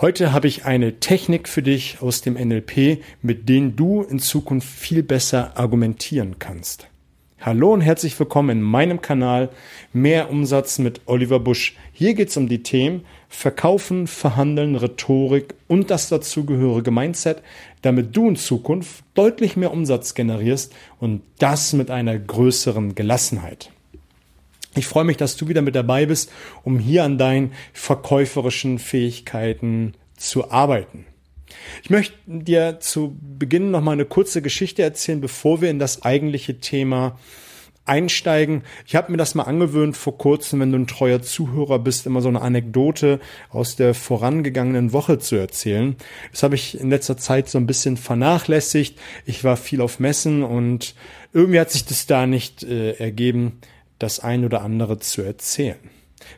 Heute habe ich eine Technik für dich aus dem NLP, mit denen du in Zukunft viel besser argumentieren kannst. Hallo und herzlich willkommen in meinem Kanal Mehr Umsatz mit Oliver Busch. Hier geht es um die Themen Verkaufen, Verhandeln, Rhetorik und das dazugehörige Mindset, damit du in Zukunft deutlich mehr Umsatz generierst und das mit einer größeren Gelassenheit. Ich freue mich, dass du wieder mit dabei bist, um hier an deinen verkäuferischen Fähigkeiten zu arbeiten. Ich möchte dir zu Beginn noch mal eine kurze Geschichte erzählen, bevor wir in das eigentliche Thema einsteigen. Ich habe mir das mal angewöhnt vor kurzem, wenn du ein treuer Zuhörer bist, immer so eine Anekdote aus der vorangegangenen Woche zu erzählen. Das habe ich in letzter Zeit so ein bisschen vernachlässigt. Ich war viel auf Messen und irgendwie hat sich das da nicht äh, ergeben, das ein oder andere zu erzählen.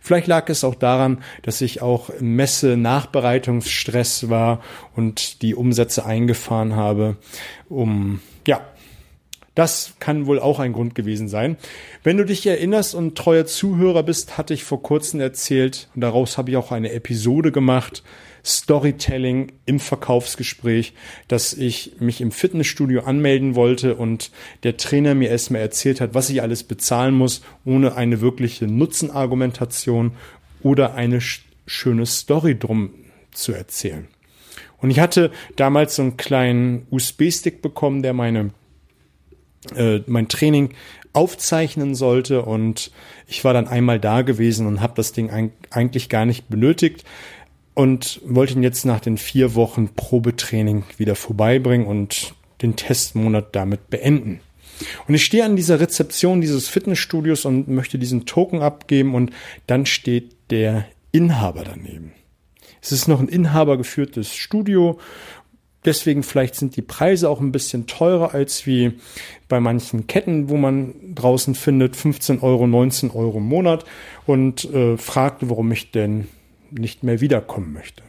Vielleicht lag es auch daran, dass ich auch im Messe-Nachbereitungsstress war und die Umsätze eingefahren habe, um, ja, das kann wohl auch ein Grund gewesen sein. Wenn du dich erinnerst und treuer Zuhörer bist, hatte ich vor kurzem erzählt, und daraus habe ich auch eine Episode gemacht, Storytelling im Verkaufsgespräch, dass ich mich im Fitnessstudio anmelden wollte und der Trainer mir erstmal erzählt hat, was ich alles bezahlen muss, ohne eine wirkliche Nutzenargumentation oder eine schöne Story drum zu erzählen. Und ich hatte damals so einen kleinen USB-Stick bekommen, der meine äh, mein Training aufzeichnen sollte und ich war dann einmal da gewesen und habe das Ding eigentlich gar nicht benötigt und wollte ihn jetzt nach den vier Wochen Probetraining wieder vorbeibringen und den Testmonat damit beenden. Und ich stehe an dieser Rezeption dieses Fitnessstudios und möchte diesen Token abgeben und dann steht der Inhaber daneben. Es ist noch ein inhabergeführtes Studio. Deswegen vielleicht sind die Preise auch ein bisschen teurer als wie bei manchen Ketten, wo man draußen findet, 15 Euro, 19 Euro im Monat und äh, fragte, warum ich denn nicht mehr wiederkommen möchte.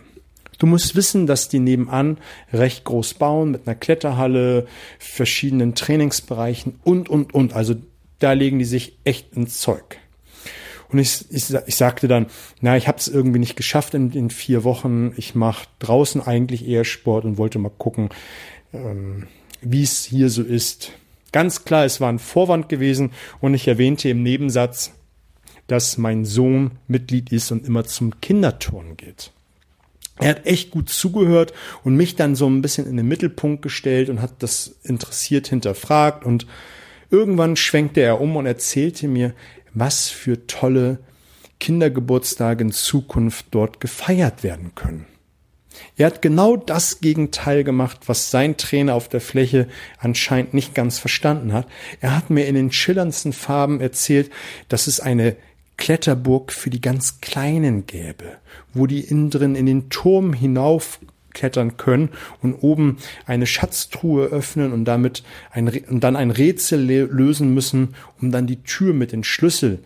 Du musst wissen, dass die nebenan recht groß bauen mit einer Kletterhalle, verschiedenen Trainingsbereichen und, und, und. Also da legen die sich echt ins Zeug. Und ich, ich, ich sagte dann, na, ich habe es irgendwie nicht geschafft in, in vier Wochen. Ich mache draußen eigentlich eher Sport und wollte mal gucken, ähm, wie es hier so ist. Ganz klar, es war ein Vorwand gewesen und ich erwähnte im Nebensatz, dass mein Sohn Mitglied ist und immer zum Kinderturnen geht. Er hat echt gut zugehört und mich dann so ein bisschen in den Mittelpunkt gestellt und hat das interessiert hinterfragt und irgendwann schwenkte er um und erzählte mir, was für tolle Kindergeburtstage in Zukunft dort gefeiert werden können. Er hat genau das Gegenteil gemacht, was sein Trainer auf der Fläche anscheinend nicht ganz verstanden hat. Er hat mir in den schillerndsten Farben erzählt, dass es eine Kletterburg für die ganz Kleinen gäbe, wo die innen drin in den Turm hinauf klettern können und oben eine Schatztruhe öffnen und damit ein, und dann ein Rätsel lösen müssen, um dann die Tür mit den Schlüssel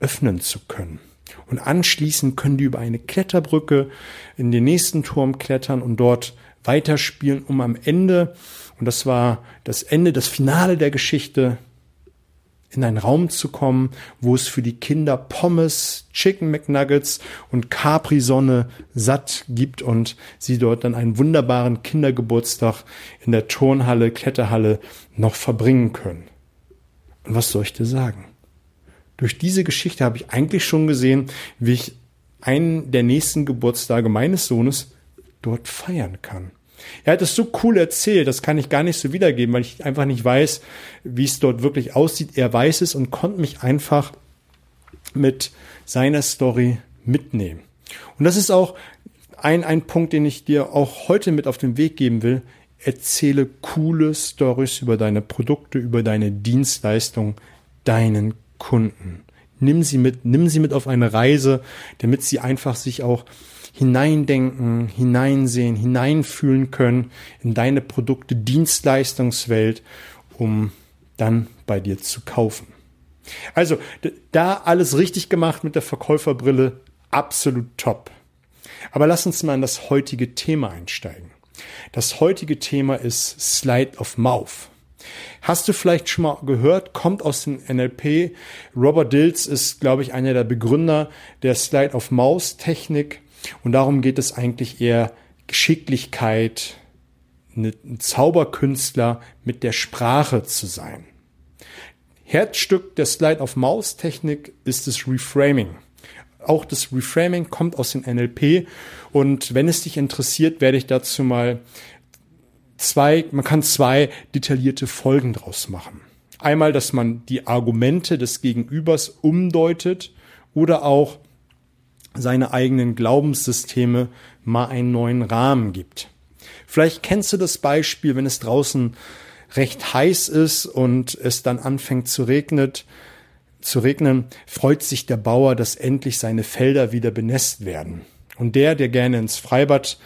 öffnen zu können. Und anschließend können die über eine Kletterbrücke in den nächsten Turm klettern und dort weiterspielen, um am Ende, und das war das Ende, das Finale der Geschichte, in einen Raum zu kommen, wo es für die Kinder Pommes, Chicken McNuggets und Capri-Sonne satt gibt und sie dort dann einen wunderbaren Kindergeburtstag in der Turnhalle, Kletterhalle noch verbringen können. Und was soll ich dir sagen? Durch diese Geschichte habe ich eigentlich schon gesehen, wie ich einen der nächsten Geburtstage meines Sohnes dort feiern kann. Er hat es so cool erzählt, das kann ich gar nicht so wiedergeben, weil ich einfach nicht weiß, wie es dort wirklich aussieht. Er weiß es und konnte mich einfach mit seiner Story mitnehmen. Und das ist auch ein, ein Punkt, den ich dir auch heute mit auf den Weg geben will. Erzähle coole Stories über deine Produkte, über deine Dienstleistung deinen Kunden. Nimm sie mit, nimm sie mit auf eine Reise, damit sie einfach sich auch hineindenken, hineinsehen, hineinfühlen können in deine Produkte, Dienstleistungswelt, um dann bei dir zu kaufen. Also da alles richtig gemacht mit der Verkäuferbrille, absolut top. Aber lass uns mal in das heutige Thema einsteigen. Das heutige Thema ist Slide of Mouth. Hast du vielleicht schon mal gehört, kommt aus dem NLP. Robert Dills ist, glaube ich, einer der Begründer der Slide of Mouse Technik Und darum geht es eigentlich eher Geschicklichkeit, ein Zauberkünstler mit der Sprache zu sein. Herzstück der Slide-of-Mouse-Technik ist das Reframing. Auch das Reframing kommt aus dem NLP und wenn es dich interessiert, werde ich dazu mal zwei, man kann zwei detaillierte Folgen draus machen. Einmal, dass man die Argumente des Gegenübers umdeutet oder auch seine eigenen Glaubenssysteme mal einen neuen Rahmen gibt. Vielleicht kennst du das Beispiel, wenn es draußen recht heiß ist und es dann anfängt zu regnen, zu regnen, freut sich der Bauer, dass endlich seine Felder wieder benässt werden. Und der, der gerne ins Freibad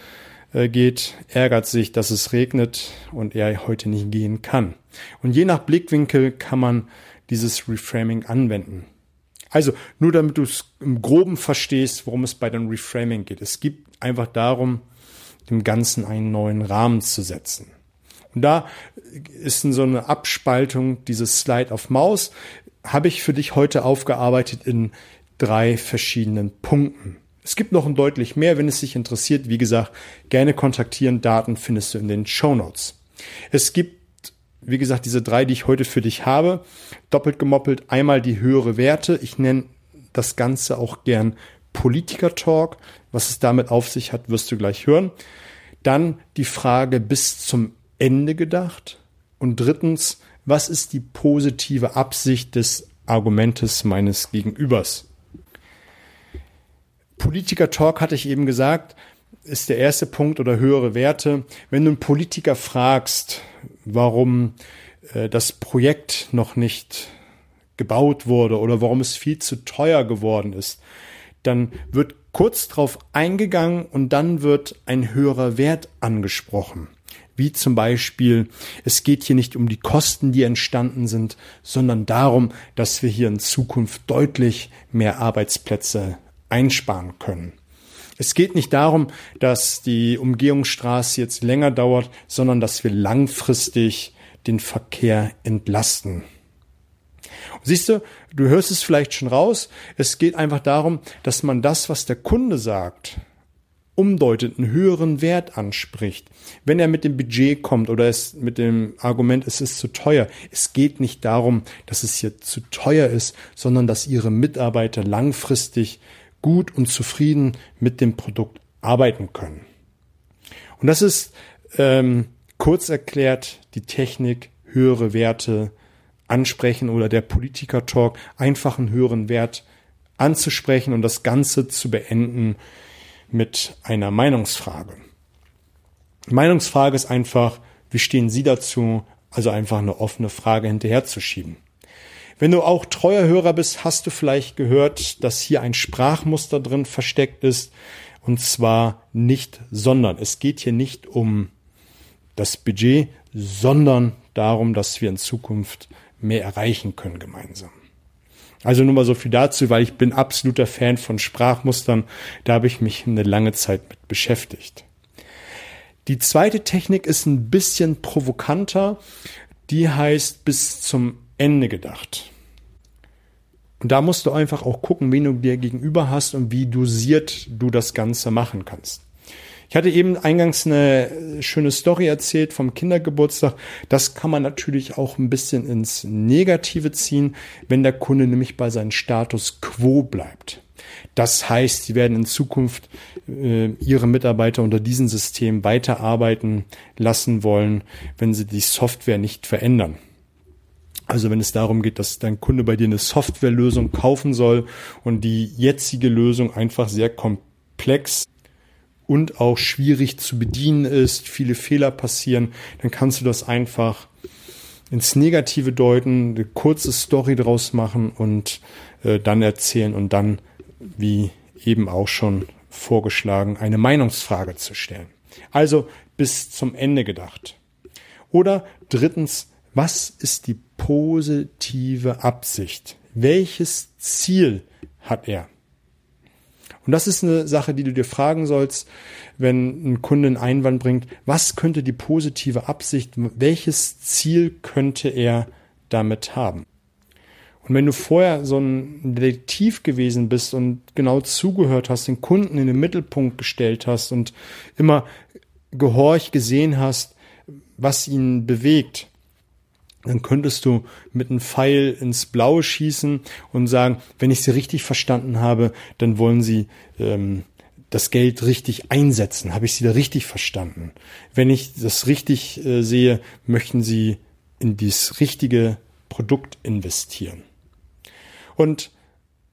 äh, geht, ärgert sich, dass es regnet und er heute nicht gehen kann. Und je nach Blickwinkel kann man dieses Reframing anwenden. Also nur damit du es im groben verstehst, worum es bei dem Reframing geht. Es geht einfach darum, dem Ganzen einen neuen Rahmen zu setzen. Und da ist so eine Abspaltung dieses Slide auf Maus, habe ich für dich heute aufgearbeitet in drei verschiedenen Punkten. Es gibt noch ein deutlich mehr, wenn es dich interessiert. Wie gesagt, gerne kontaktieren. Daten findest du in den Show Notes. Es gibt, wie gesagt, diese drei, die ich heute für dich habe. Doppelt gemoppelt. Einmal die höhere Werte. Ich nenne das Ganze auch gern Politiker-Talk. Was es damit auf sich hat, wirst du gleich hören. Dann die Frage bis zum Ende gedacht. Und drittens, was ist die positive Absicht des Argumentes meines Gegenübers? Politiker-Talk hatte ich eben gesagt, ist der erste Punkt oder höhere Werte. Wenn du einen Politiker fragst, warum äh, das Projekt noch nicht gebaut wurde oder warum es viel zu teuer geworden ist, dann wird kurz drauf eingegangen und dann wird ein höherer Wert angesprochen. Wie zum Beispiel, es geht hier nicht um die Kosten, die entstanden sind, sondern darum, dass wir hier in Zukunft deutlich mehr Arbeitsplätze einsparen können. Es geht nicht darum, dass die Umgehungsstraße jetzt länger dauert, sondern dass wir langfristig den Verkehr entlasten. Siehst du, du hörst es vielleicht schon raus. Es geht einfach darum, dass man das, was der Kunde sagt, umdeutet, einen höheren Wert anspricht. Wenn er mit dem Budget kommt oder es mit dem Argument, es ist zu teuer. Es geht nicht darum, dass es hier zu teuer ist, sondern dass ihre Mitarbeiter langfristig gut und zufrieden mit dem Produkt arbeiten können. Und das ist ähm, kurz erklärt die Technik, höhere Werte ansprechen oder der Politiker-Talk, einfach einen höheren Wert anzusprechen und das Ganze zu beenden mit einer Meinungsfrage. Die Meinungsfrage ist einfach, wie stehen Sie dazu? Also einfach eine offene Frage hinterherzuschieben. Wenn du auch treuer Hörer bist, hast du vielleicht gehört, dass hier ein Sprachmuster drin versteckt ist. Und zwar nicht, sondern. Es geht hier nicht um das Budget, sondern darum, dass wir in Zukunft mehr erreichen können gemeinsam. Also nur mal so viel dazu, weil ich bin absoluter Fan von Sprachmustern. Da habe ich mich eine lange Zeit mit beschäftigt. Die zweite Technik ist ein bisschen provokanter. Die heißt bis zum Ende gedacht. Und da musst du einfach auch gucken, wen du dir gegenüber hast und wie dosiert du das Ganze machen kannst. Ich hatte eben eingangs eine schöne Story erzählt vom Kindergeburtstag. Das kann man natürlich auch ein bisschen ins Negative ziehen, wenn der Kunde nämlich bei seinem Status quo bleibt. Das heißt, sie werden in Zukunft äh, ihre Mitarbeiter unter diesem System weiterarbeiten lassen wollen, wenn sie die Software nicht verändern. Also wenn es darum geht, dass dein Kunde bei dir eine Softwarelösung kaufen soll und die jetzige Lösung einfach sehr komplex und auch schwierig zu bedienen ist, viele Fehler passieren, dann kannst du das einfach ins Negative deuten, eine kurze Story draus machen und äh, dann erzählen und dann, wie eben auch schon vorgeschlagen, eine Meinungsfrage zu stellen. Also bis zum Ende gedacht. Oder drittens, was ist die positive Absicht? Welches Ziel hat er? Und das ist eine Sache, die du dir fragen sollst, wenn ein Kunde einen Einwand bringt. Was könnte die positive Absicht, welches Ziel könnte er damit haben? Und wenn du vorher so ein Detektiv gewesen bist und genau zugehört hast, den Kunden in den Mittelpunkt gestellt hast und immer gehorch gesehen hast, was ihn bewegt, dann könntest du mit einem Pfeil ins Blaue schießen und sagen, wenn ich sie richtig verstanden habe, dann wollen sie ähm, das Geld richtig einsetzen. Habe ich sie da richtig verstanden? Wenn ich das richtig äh, sehe, möchten sie in dieses richtige Produkt investieren. Und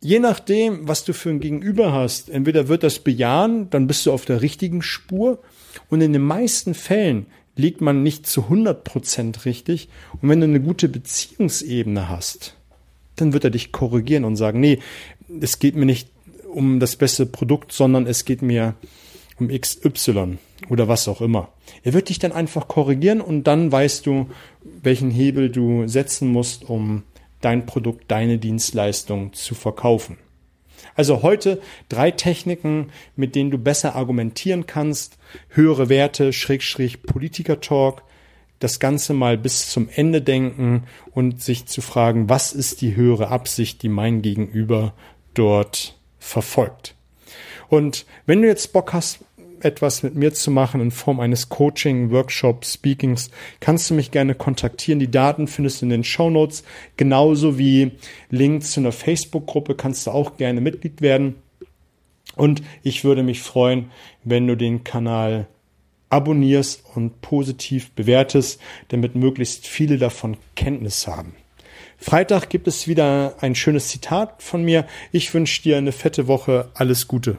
je nachdem, was du für ein Gegenüber hast, entweder wird das bejahen, dann bist du auf der richtigen Spur. Und in den meisten Fällen liegt man nicht zu 100 Prozent richtig. Und wenn du eine gute Beziehungsebene hast, dann wird er dich korrigieren und sagen, nee, es geht mir nicht um das beste Produkt, sondern es geht mir um XY oder was auch immer. Er wird dich dann einfach korrigieren und dann weißt du, welchen Hebel du setzen musst, um dein Produkt, deine Dienstleistung zu verkaufen. Also heute drei Techniken, mit denen du besser argumentieren kannst. Höhere Werte, Schrägstrich Politiker-Talk. Das Ganze mal bis zum Ende denken und sich zu fragen, was ist die höhere Absicht, die mein Gegenüber dort verfolgt. Und wenn du jetzt Bock hast, etwas mit mir zu machen in Form eines Coaching, Workshops, Speakings, kannst du mich gerne kontaktieren. Die Daten findest du in den Show Notes, genauso wie Links zu einer Facebook-Gruppe kannst du auch gerne Mitglied werden. Und ich würde mich freuen, wenn du den Kanal abonnierst und positiv bewertest, damit möglichst viele davon Kenntnis haben. Freitag gibt es wieder ein schönes Zitat von mir. Ich wünsche dir eine fette Woche. Alles Gute.